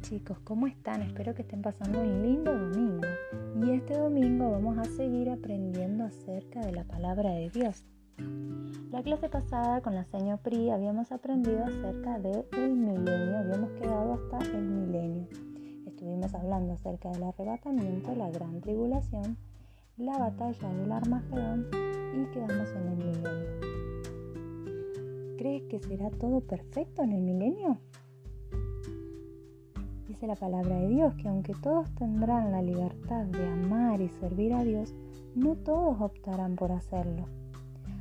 chicos, ¿cómo están? Espero que estén pasando un lindo domingo. Y este domingo vamos a seguir aprendiendo acerca de la palabra de Dios. La clase pasada con la señor Pri habíamos aprendido acerca del milenio, habíamos quedado hasta el milenio. Estuvimos hablando acerca del arrebatamiento, la gran tribulación, la batalla del Armagedón y quedamos en el milenio. ¿Crees que será todo perfecto en el milenio? Dice la palabra de Dios que aunque todos tendrán la libertad de amar y servir a Dios, no todos optarán por hacerlo.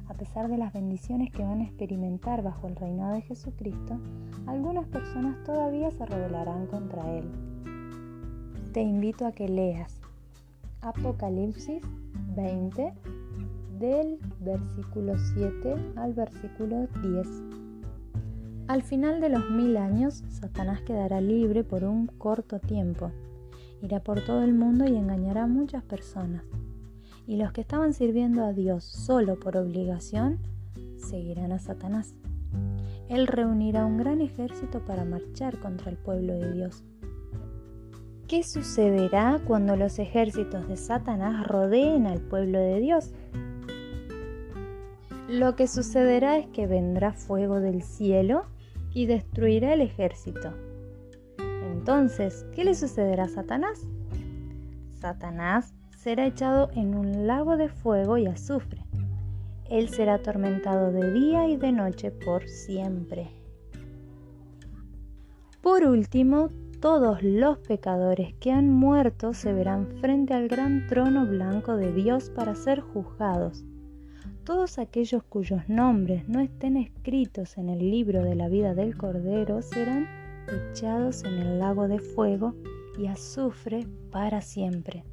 A pesar de las bendiciones que van a experimentar bajo el reinado de Jesucristo, algunas personas todavía se rebelarán contra Él. Te invito a que leas Apocalipsis 20 del versículo 7 al versículo 10. Al final de los mil años, Satanás quedará libre por un corto tiempo. Irá por todo el mundo y engañará a muchas personas. Y los que estaban sirviendo a Dios solo por obligación, seguirán a Satanás. Él reunirá un gran ejército para marchar contra el pueblo de Dios. ¿Qué sucederá cuando los ejércitos de Satanás rodeen al pueblo de Dios? Lo que sucederá es que vendrá fuego del cielo y destruirá el ejército. Entonces, ¿qué le sucederá a Satanás? Satanás será echado en un lago de fuego y azufre. Él será atormentado de día y de noche por siempre. Por último, todos los pecadores que han muerto se verán frente al gran trono blanco de Dios para ser juzgados todos aquellos cuyos nombres no estén escritos en el libro de la vida del Cordero serán echados en el lago de fuego y azufre para siempre.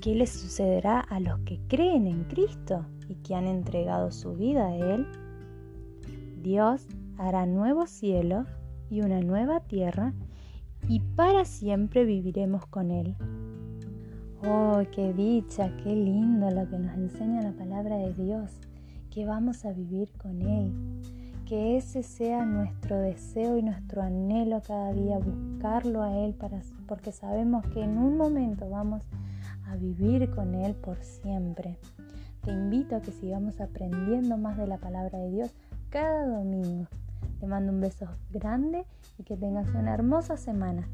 ¿Qué les sucederá a los que creen en Cristo y que han entregado su vida a Él? Dios hará nuevo cielo y una nueva tierra y para siempre viviremos con Él. Oh, qué dicha, qué lindo lo que nos enseña la palabra de Dios, que vamos a vivir con Él. Que ese sea nuestro deseo y nuestro anhelo cada día, buscarlo a Él, para, porque sabemos que en un momento vamos a vivir con Él por siempre. Te invito a que sigamos aprendiendo más de la palabra de Dios cada domingo. Te mando un beso grande y que tengas una hermosa semana.